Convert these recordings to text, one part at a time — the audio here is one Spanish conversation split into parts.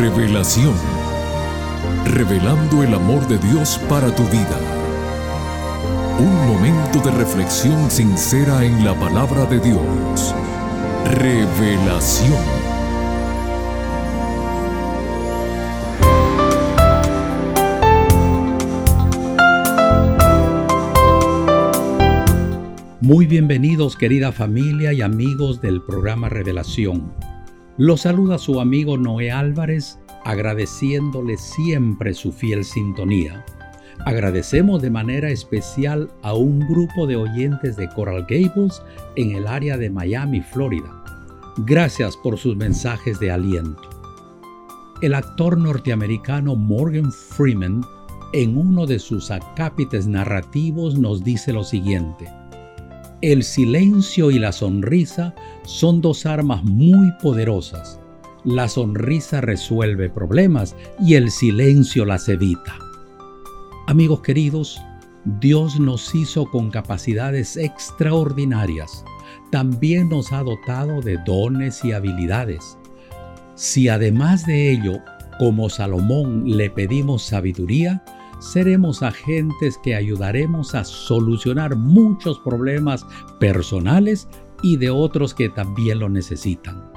Revelación. Revelando el amor de Dios para tu vida. Un momento de reflexión sincera en la palabra de Dios. Revelación. Muy bienvenidos querida familia y amigos del programa Revelación. Los saluda su amigo Noé Álvarez agradeciéndole siempre su fiel sintonía. Agradecemos de manera especial a un grupo de oyentes de Coral Gables en el área de Miami, Florida. Gracias por sus mensajes de aliento. El actor norteamericano Morgan Freeman en uno de sus acápites narrativos nos dice lo siguiente. El silencio y la sonrisa son dos armas muy poderosas. La sonrisa resuelve problemas y el silencio las evita. Amigos queridos, Dios nos hizo con capacidades extraordinarias. También nos ha dotado de dones y habilidades. Si además de ello, como Salomón, le pedimos sabiduría, seremos agentes que ayudaremos a solucionar muchos problemas personales y de otros que también lo necesitan.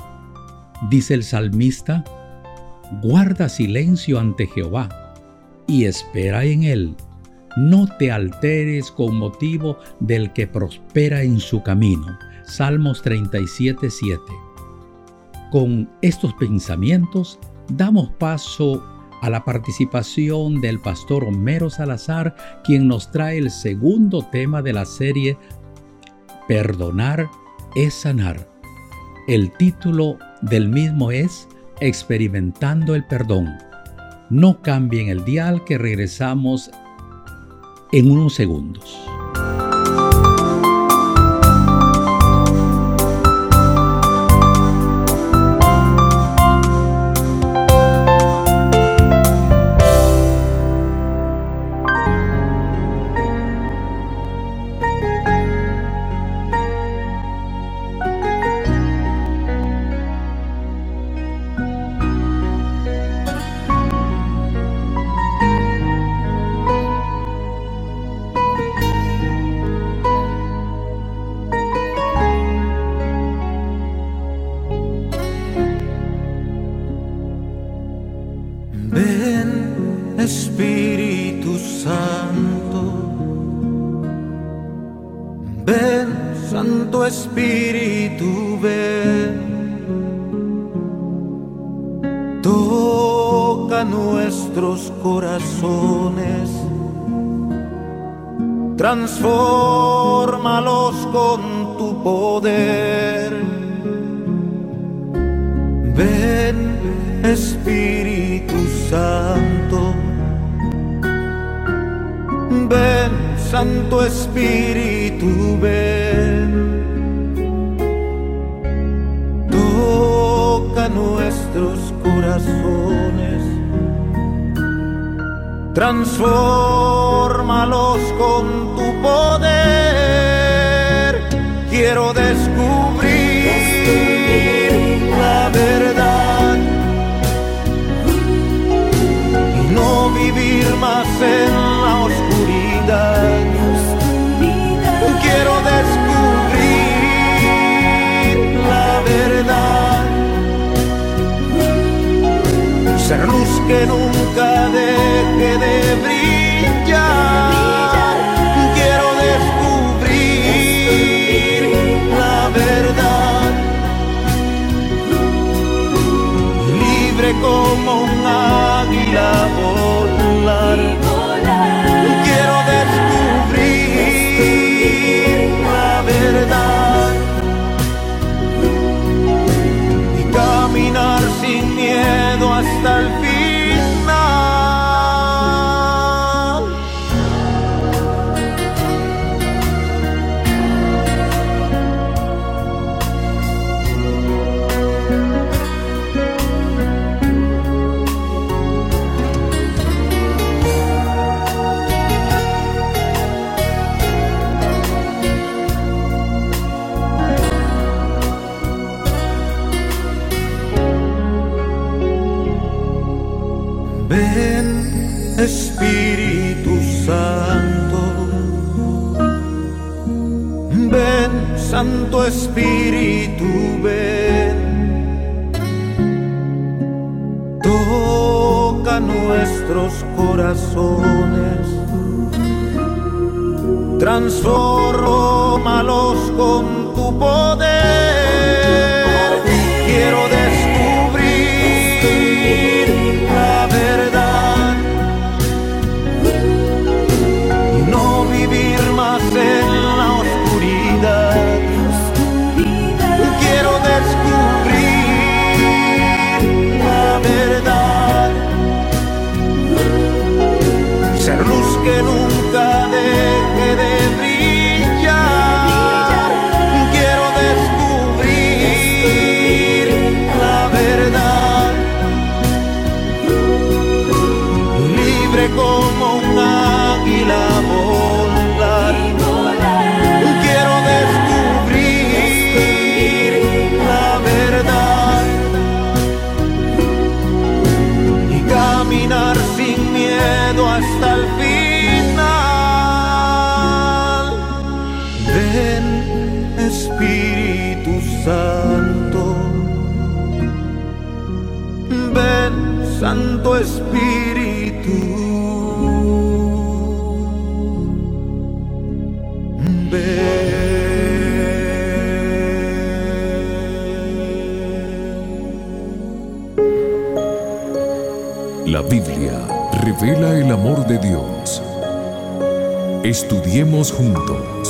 Dice el salmista, guarda silencio ante Jehová y espera en él. No te alteres con motivo del que prospera en su camino. Salmos 37:7. Con estos pensamientos damos paso a la participación del pastor Homero Salazar, quien nos trae el segundo tema de la serie Perdonar es sanar. El título del mismo es Experimentando el perdón. No cambien el dial que regresamos en unos segundos. Espíritu ven, toca nuestros corazones, transfórmalos con tu poder. Ven, Espíritu Santo. Ven, Santo Espíritu, ven. Transfórmalos con tu poder. Quiero descubrir la verdad y no vivir más en la oscuridad. Quiero descubrir la verdad ser luz que nunca deje de brillar. Santo Espíritu, ven. Toca nuestros corazones, transformalos con tu poder. Libre revela el amor de Dios. Estudiemos juntos.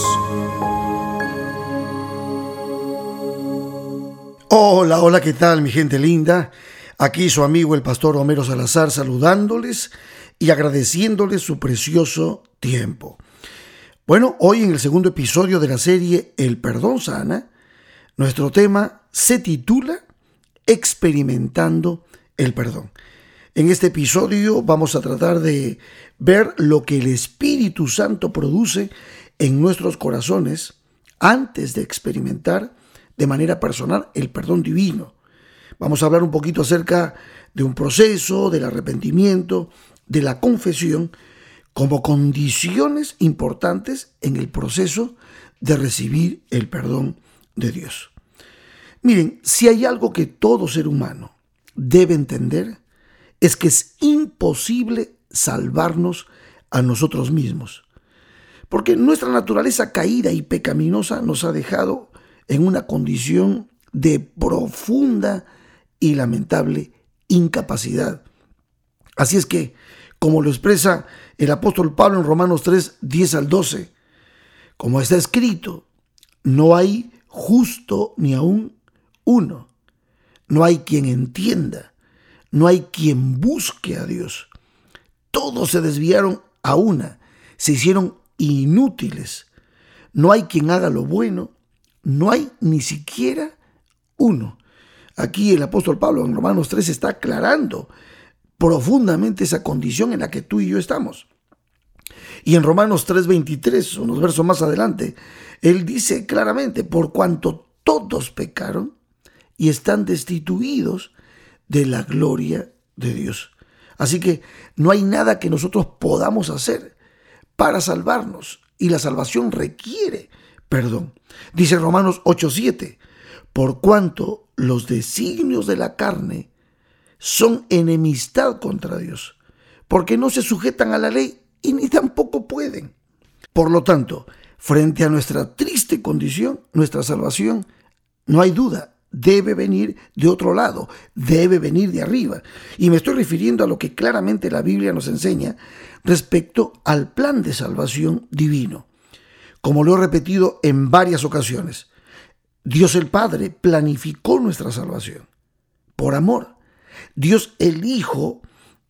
Hola, hola, ¿qué tal mi gente linda? Aquí su amigo el pastor Homero Salazar saludándoles y agradeciéndoles su precioso tiempo. Bueno, hoy en el segundo episodio de la serie El perdón sana, nuestro tema se titula Experimentando el perdón. En este episodio vamos a tratar de ver lo que el Espíritu Santo produce en nuestros corazones antes de experimentar de manera personal el perdón divino. Vamos a hablar un poquito acerca de un proceso, del arrepentimiento, de la confesión, como condiciones importantes en el proceso de recibir el perdón de Dios. Miren, si hay algo que todo ser humano debe entender, es que es imposible salvarnos a nosotros mismos. Porque nuestra naturaleza caída y pecaminosa nos ha dejado en una condición de profunda y lamentable incapacidad. Así es que, como lo expresa el apóstol Pablo en Romanos 3, 10 al 12, como está escrito, no hay justo ni aún uno, no hay quien entienda, no hay quien busque a Dios. Todos se desviaron a una, se hicieron inútiles. No hay quien haga lo bueno, no hay ni siquiera uno. Aquí el apóstol Pablo en Romanos 3 está aclarando profundamente esa condición en la que tú y yo estamos. Y en Romanos 3:23, unos versos más adelante, él dice claramente, por cuanto todos pecaron y están destituidos de la gloria de Dios. Así que no hay nada que nosotros podamos hacer para salvarnos y la salvación requiere perdón. Dice Romanos 8:7, por cuanto los designios de la carne son enemistad contra Dios, porque no se sujetan a la ley y ni tampoco pueden. Por lo tanto, frente a nuestra triste condición, nuestra salvación, no hay duda, debe venir de otro lado, debe venir de arriba. Y me estoy refiriendo a lo que claramente la Biblia nos enseña respecto al plan de salvación divino. Como lo he repetido en varias ocasiones, Dios el Padre planificó nuestra salvación por amor. Dios el Hijo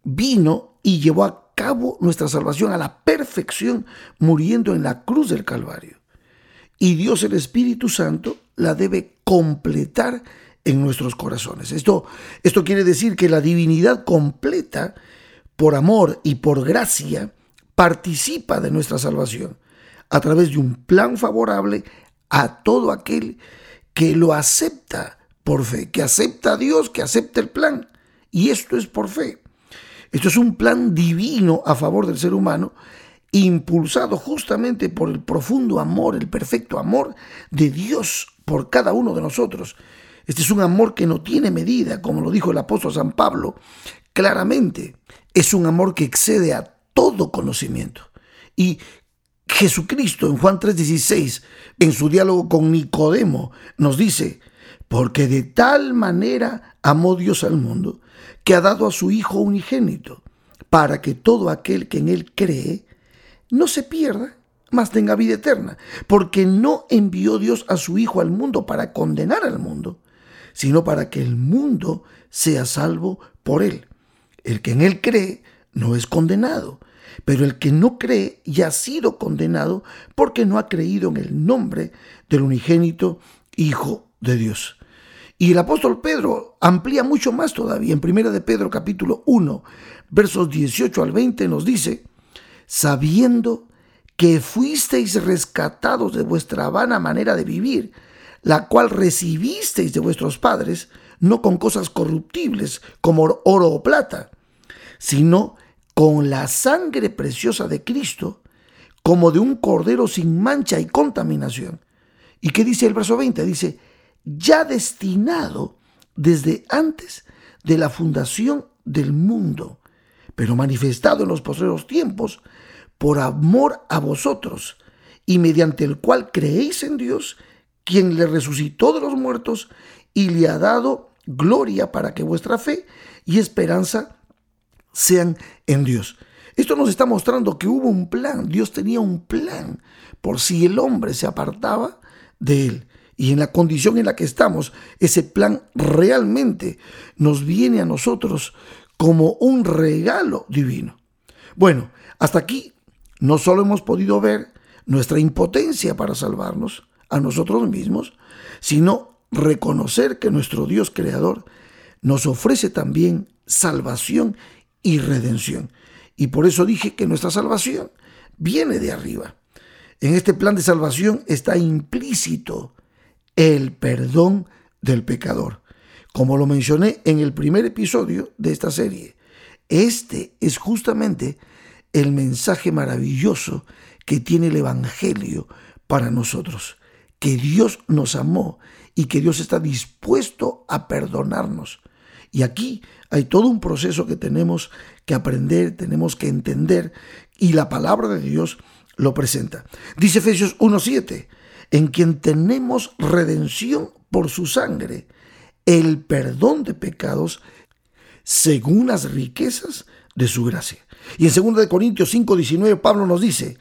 vino y llevó a cabo nuestra salvación a la perfección muriendo en la cruz del Calvario. Y Dios el Espíritu Santo la debe completar en nuestros corazones. Esto, esto quiere decir que la divinidad completa, por amor y por gracia, participa de nuestra salvación a través de un plan favorable a todo aquel que lo acepta por fe, que acepta a Dios, que acepta el plan. Y esto es por fe. Esto es un plan divino a favor del ser humano impulsado justamente por el profundo amor, el perfecto amor de Dios por cada uno de nosotros. Este es un amor que no tiene medida, como lo dijo el apóstol San Pablo claramente. Es un amor que excede a todo conocimiento. Y Jesucristo en Juan 3:16, en su diálogo con Nicodemo, nos dice, porque de tal manera amó Dios al mundo, que ha dado a su Hijo unigénito, para que todo aquel que en él cree no se pierda, mas tenga vida eterna, porque no envió Dios a su Hijo al mundo para condenar al mundo, sino para que el mundo sea salvo por él. El que en él cree no es condenado, pero el que no cree ya ha sido condenado porque no ha creído en el nombre del unigénito Hijo de Dios. Y el apóstol Pedro amplía mucho más todavía. En 1 de Pedro capítulo 1, versos 18 al 20 nos dice, sabiendo que fuisteis rescatados de vuestra vana manera de vivir, la cual recibisteis de vuestros padres, no con cosas corruptibles como oro o plata, sino con la sangre preciosa de Cristo, como de un cordero sin mancha y contaminación. ¿Y qué dice el verso 20? Dice, ya destinado desde antes de la fundación del mundo, pero manifestado en los posteriores tiempos por amor a vosotros, y mediante el cual creéis en Dios, quien le resucitó de los muertos y le ha dado gloria para que vuestra fe y esperanza sean en Dios. Esto nos está mostrando que hubo un plan, Dios tenía un plan por si el hombre se apartaba de él. Y en la condición en la que estamos, ese plan realmente nos viene a nosotros como un regalo divino. Bueno, hasta aquí no solo hemos podido ver nuestra impotencia para salvarnos a nosotros mismos, sino reconocer que nuestro Dios creador nos ofrece también salvación y redención. Y por eso dije que nuestra salvación viene de arriba. En este plan de salvación está implícito el perdón del pecador. Como lo mencioné en el primer episodio de esta serie, este es justamente el mensaje maravilloso que tiene el Evangelio para nosotros, que Dios nos amó y que Dios está dispuesto a perdonarnos. Y aquí hay todo un proceso que tenemos que aprender, tenemos que entender, y la palabra de Dios lo presenta. Dice Efesios 1.7, en quien tenemos redención por su sangre, el perdón de pecados según las riquezas de su gracia. Y en 2 Corintios 5:19 Pablo nos dice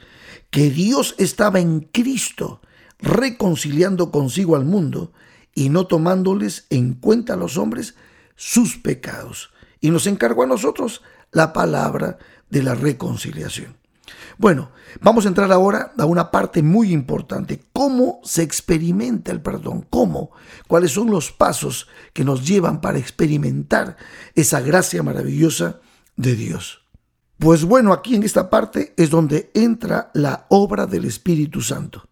que Dios estaba en Cristo reconciliando consigo al mundo y no tomándoles en cuenta a los hombres sus pecados. Y nos encargó a nosotros la palabra de la reconciliación. Bueno, vamos a entrar ahora a una parte muy importante. ¿Cómo se experimenta el perdón? ¿Cómo? ¿Cuáles son los pasos que nos llevan para experimentar esa gracia maravillosa de Dios? Pues bueno, aquí en esta parte es donde entra la obra del Espíritu Santo.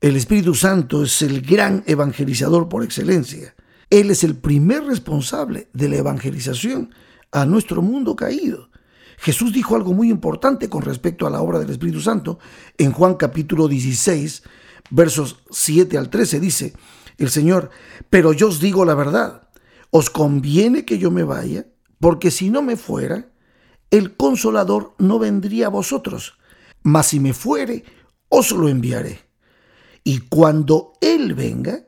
El Espíritu Santo es el gran evangelizador por excelencia. Él es el primer responsable de la evangelización a nuestro mundo caído. Jesús dijo algo muy importante con respecto a la obra del Espíritu Santo. En Juan capítulo 16, versos 7 al 13 dice el Señor, pero yo os digo la verdad, os conviene que yo me vaya, porque si no me fuera, el consolador no vendría a vosotros, mas si me fuere, os lo enviaré. Y cuando Él venga,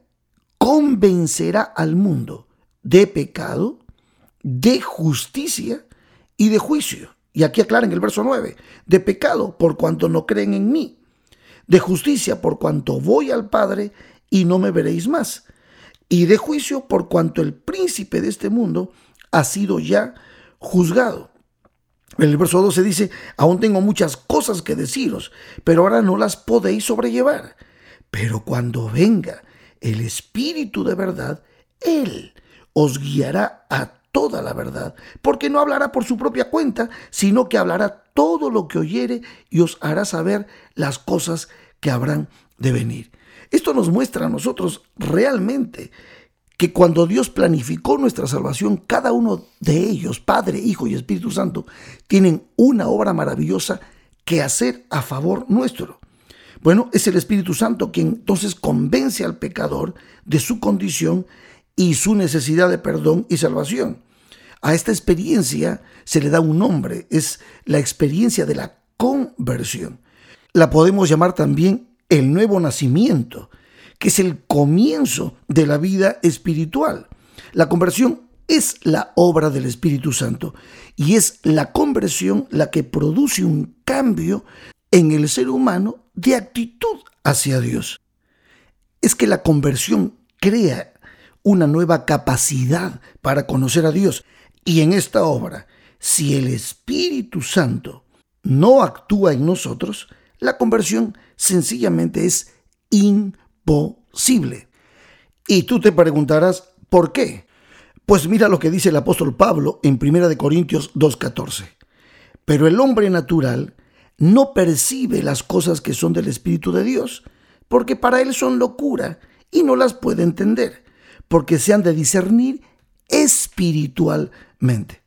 convencerá al mundo de pecado, de justicia y de juicio. Y aquí aclara en el verso 9, de pecado por cuanto no creen en mí, de justicia por cuanto voy al Padre y no me veréis más, y de juicio por cuanto el príncipe de este mundo ha sido ya juzgado. En el verso 12 dice, aún tengo muchas cosas que deciros, pero ahora no las podéis sobrellevar. Pero cuando venga el Espíritu de verdad, Él os guiará a toda la verdad, porque no hablará por su propia cuenta, sino que hablará todo lo que oyere y os hará saber las cosas que habrán de venir. Esto nos muestra a nosotros realmente que cuando Dios planificó nuestra salvación, cada uno de ellos, Padre, Hijo y Espíritu Santo, tienen una obra maravillosa que hacer a favor nuestro. Bueno, es el Espíritu Santo quien entonces convence al pecador de su condición y su necesidad de perdón y salvación. A esta experiencia se le da un nombre, es la experiencia de la conversión. La podemos llamar también el nuevo nacimiento, que es el comienzo de la vida espiritual. La conversión es la obra del Espíritu Santo y es la conversión la que produce un cambio en el ser humano de actitud hacia Dios. Es que la conversión crea una nueva capacidad para conocer a Dios. Y en esta obra, si el Espíritu Santo no actúa en nosotros, la conversión sencillamente es imposible. Y tú te preguntarás, ¿por qué? Pues mira lo que dice el apóstol Pablo en 1 Corintios 2.14. Pero el hombre natural no percibe las cosas que son del Espíritu de Dios, porque para él son locura y no las puede entender, porque se han de discernir espiritualmente.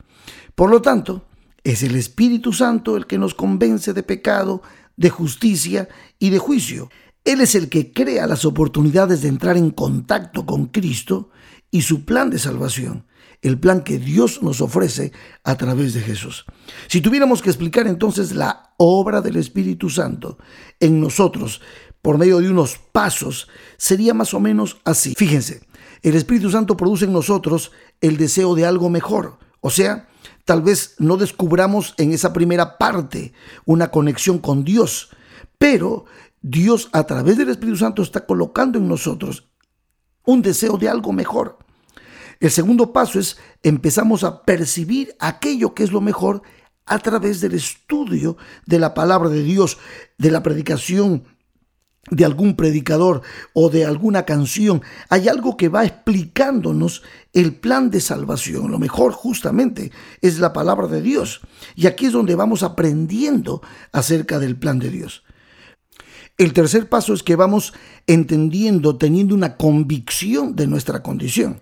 Por lo tanto, es el Espíritu Santo el que nos convence de pecado, de justicia y de juicio. Él es el que crea las oportunidades de entrar en contacto con Cristo y su plan de salvación, el plan que Dios nos ofrece a través de Jesús. Si tuviéramos que explicar entonces la obra del Espíritu Santo en nosotros por medio de unos pasos, sería más o menos así. Fíjense, el Espíritu Santo produce en nosotros el deseo de algo mejor, o sea, tal vez no descubramos en esa primera parte una conexión con Dios, pero Dios a través del Espíritu Santo está colocando en nosotros un deseo de algo mejor. El segundo paso es empezamos a percibir aquello que es lo mejor a través del estudio de la palabra de Dios, de la predicación de algún predicador o de alguna canción, hay algo que va explicándonos el plan de salvación. Lo mejor justamente es la palabra de Dios. Y aquí es donde vamos aprendiendo acerca del plan de Dios. El tercer paso es que vamos entendiendo, teniendo una convicción de nuestra condición.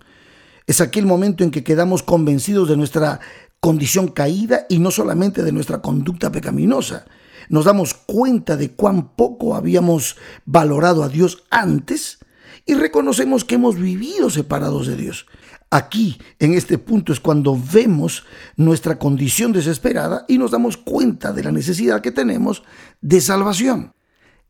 Es aquel momento en que quedamos convencidos de nuestra condición caída y no solamente de nuestra conducta pecaminosa. Nos damos cuenta de cuán poco habíamos valorado a Dios antes y reconocemos que hemos vivido separados de Dios. Aquí, en este punto, es cuando vemos nuestra condición desesperada y nos damos cuenta de la necesidad que tenemos de salvación.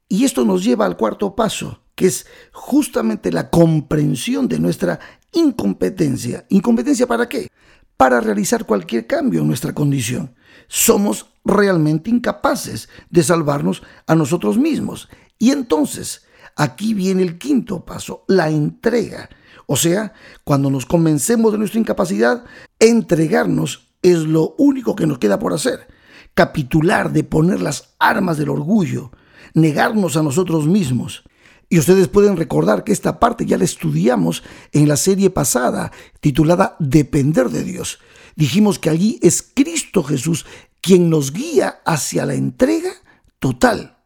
Y esto nos lleva al cuarto paso, que es justamente la comprensión de nuestra incompetencia. ¿Incompetencia para qué? Para realizar cualquier cambio en nuestra condición. Somos realmente incapaces de salvarnos a nosotros mismos. Y entonces, aquí viene el quinto paso, la entrega. O sea, cuando nos convencemos de nuestra incapacidad, entregarnos es lo único que nos queda por hacer. Capitular, de poner las armas del orgullo, negarnos a nosotros mismos. Y ustedes pueden recordar que esta parte ya la estudiamos en la serie pasada titulada Depender de Dios. Dijimos que allí es Cristo Jesús quien nos guía hacia la entrega total.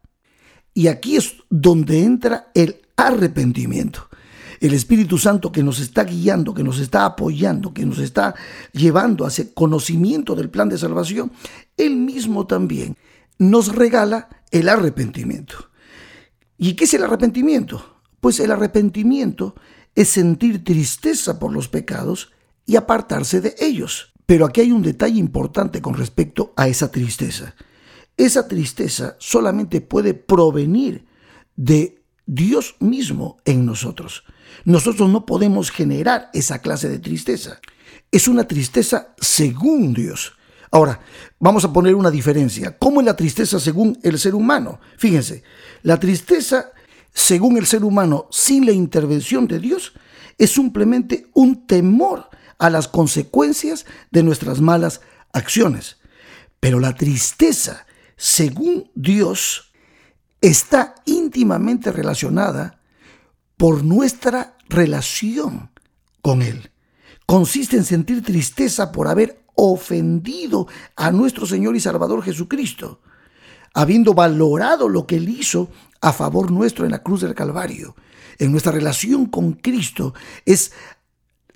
Y aquí es donde entra el arrepentimiento. El Espíritu Santo que nos está guiando, que nos está apoyando, que nos está llevando hacia conocimiento del plan de salvación, Él mismo también nos regala el arrepentimiento. ¿Y qué es el arrepentimiento? Pues el arrepentimiento es sentir tristeza por los pecados y apartarse de ellos. Pero aquí hay un detalle importante con respecto a esa tristeza. Esa tristeza solamente puede provenir de Dios mismo en nosotros. Nosotros no podemos generar esa clase de tristeza. Es una tristeza según Dios. Ahora, vamos a poner una diferencia. ¿Cómo es la tristeza según el ser humano? Fíjense, la tristeza según el ser humano sin la intervención de Dios es simplemente un temor a las consecuencias de nuestras malas acciones. Pero la tristeza según Dios está íntimamente relacionada por nuestra relación con Él. Consiste en sentir tristeza por haber ofendido a nuestro Señor y Salvador Jesucristo, habiendo valorado lo que Él hizo a favor nuestro en la cruz del Calvario. En nuestra relación con Cristo es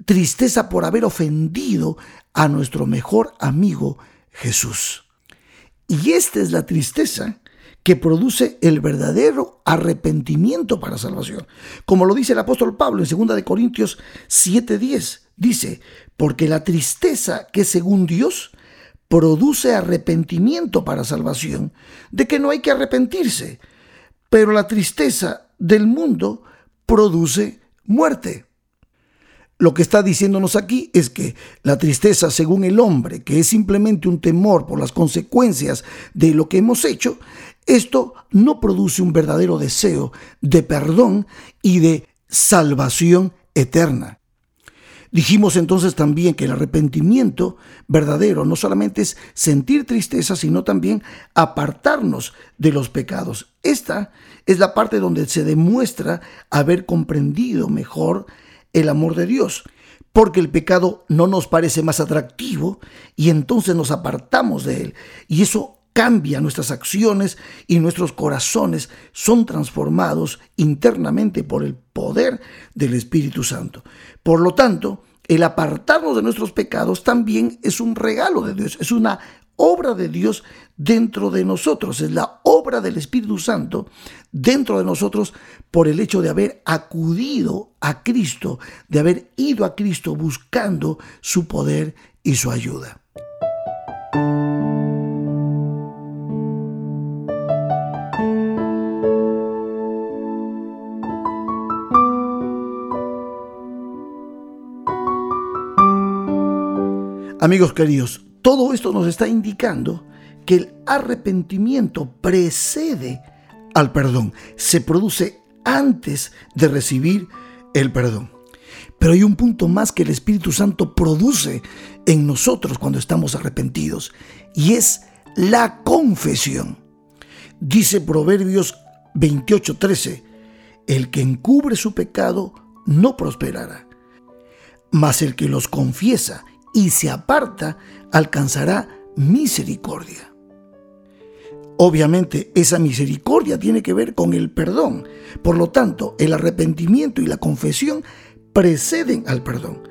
tristeza por haber ofendido a nuestro mejor amigo Jesús. Y esta es la tristeza que produce el verdadero arrepentimiento para salvación. Como lo dice el apóstol Pablo en 2 Corintios 7:10, dice, porque la tristeza que según Dios produce arrepentimiento para salvación, de que no hay que arrepentirse, pero la tristeza del mundo produce muerte. Lo que está diciéndonos aquí es que la tristeza, según el hombre, que es simplemente un temor por las consecuencias de lo que hemos hecho, esto no produce un verdadero deseo de perdón y de salvación eterna. Dijimos entonces también que el arrepentimiento verdadero no solamente es sentir tristeza, sino también apartarnos de los pecados. Esta es la parte donde se demuestra haber comprendido mejor el amor de Dios, porque el pecado no nos parece más atractivo y entonces nos apartamos de él. Y eso cambia nuestras acciones y nuestros corazones son transformados internamente por el poder del Espíritu Santo. Por lo tanto, el apartarnos de nuestros pecados también es un regalo de Dios, es una obra de Dios dentro de nosotros, es la obra del Espíritu Santo dentro de nosotros por el hecho de haber acudido a Cristo, de haber ido a Cristo buscando su poder y su ayuda. Amigos queridos, todo esto nos está indicando que el arrepentimiento precede al perdón, se produce antes de recibir el perdón. Pero hay un punto más que el Espíritu Santo produce en nosotros cuando estamos arrepentidos y es la confesión. Dice Proverbios 28:13, el que encubre su pecado no prosperará, mas el que los confiesa y se aparta, alcanzará misericordia. Obviamente esa misericordia tiene que ver con el perdón. Por lo tanto, el arrepentimiento y la confesión preceden al perdón.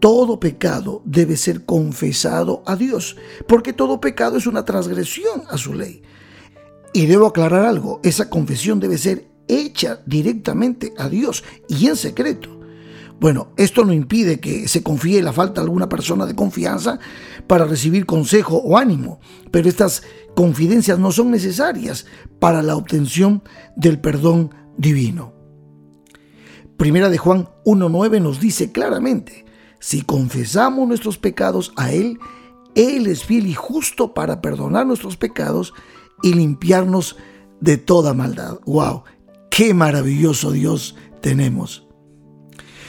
Todo pecado debe ser confesado a Dios, porque todo pecado es una transgresión a su ley. Y debo aclarar algo, esa confesión debe ser hecha directamente a Dios y en secreto. Bueno, esto no impide que se confíe la falta de alguna persona de confianza para recibir consejo o ánimo, pero estas confidencias no son necesarias para la obtención del perdón divino. Primera de Juan 1.9 nos dice claramente, si confesamos nuestros pecados a Él, Él es fiel y justo para perdonar nuestros pecados y limpiarnos de toda maldad. ¡Wow! ¡Qué maravilloso Dios tenemos!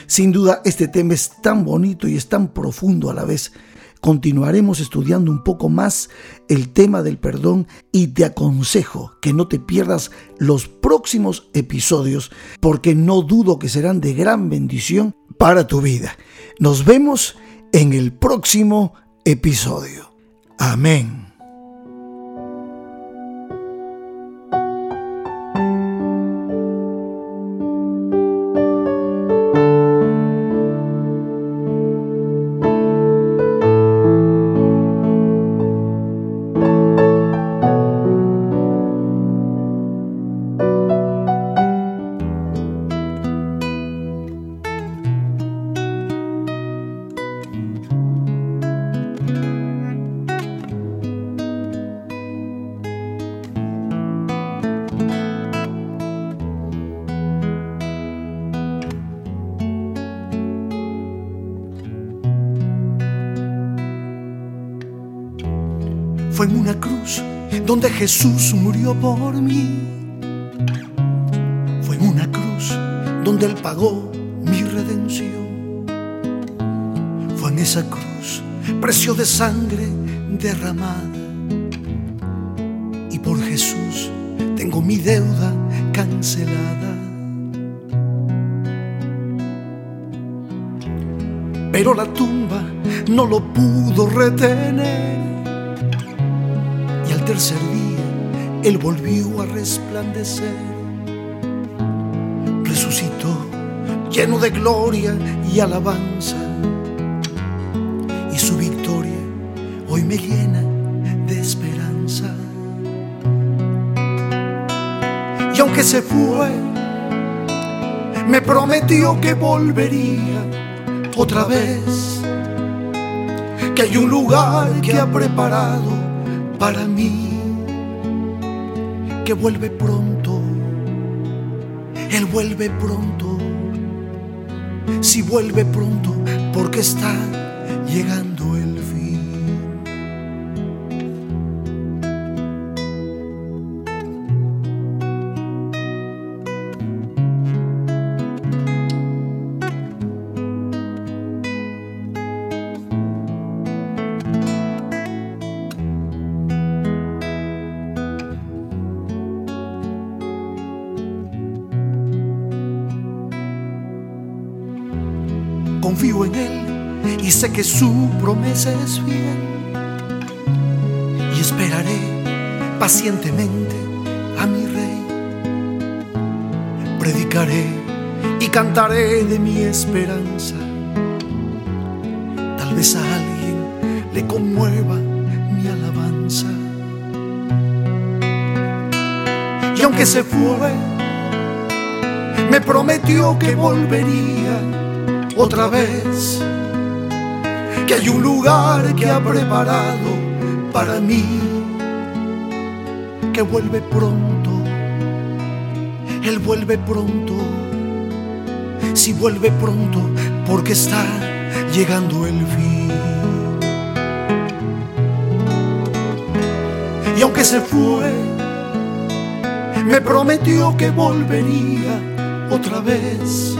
Sin duda, este tema es tan bonito y es tan profundo a la vez. Continuaremos estudiando un poco más el tema del perdón y te aconsejo que no te pierdas los próximos episodios porque no dudo que serán de gran bendición para tu vida. Nos vemos en el próximo episodio. Amén. Jesús murió por mí. Fue en una cruz donde Él pagó mi redención. Fue en esa cruz precio de sangre derramada. Y por Jesús tengo mi deuda cancelada. Pero la tumba no lo pudo retener tercer día él volvió a resplandecer, resucitó lleno de gloria y alabanza. Y su victoria hoy me llena de esperanza. Y aunque se fue, me prometió que volvería otra vez, que hay un lugar que ha preparado para mí Vuelve pronto. Él vuelve pronto. Si vuelve pronto, porque está llegando el confío que su promesa es fiel. Y esperaré pacientemente a mi Rey. Predicaré y cantaré de mi esperanza. Tal vez a alguien le conmueva mi alabanza. Y aunque se fue, me prometió que volvería otra vez que hay un lugar que ha preparado para mí, que vuelve pronto, Él vuelve pronto, si vuelve pronto, porque está llegando el fin. Y aunque se fue, me prometió que volvería otra vez.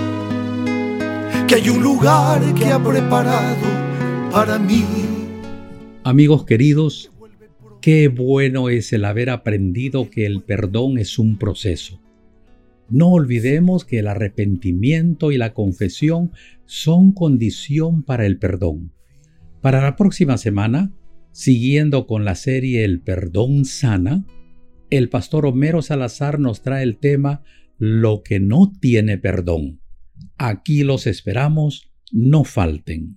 Que hay un lugar que ha preparado Amigos queridos, qué bueno es el haber aprendido que el perdón es un proceso. No olvidemos que el arrepentimiento y la confesión son condición para el perdón. Para la próxima semana, siguiendo con la serie El perdón sana, el pastor Homero Salazar nos trae el tema Lo que no tiene perdón. Aquí los esperamos, no falten.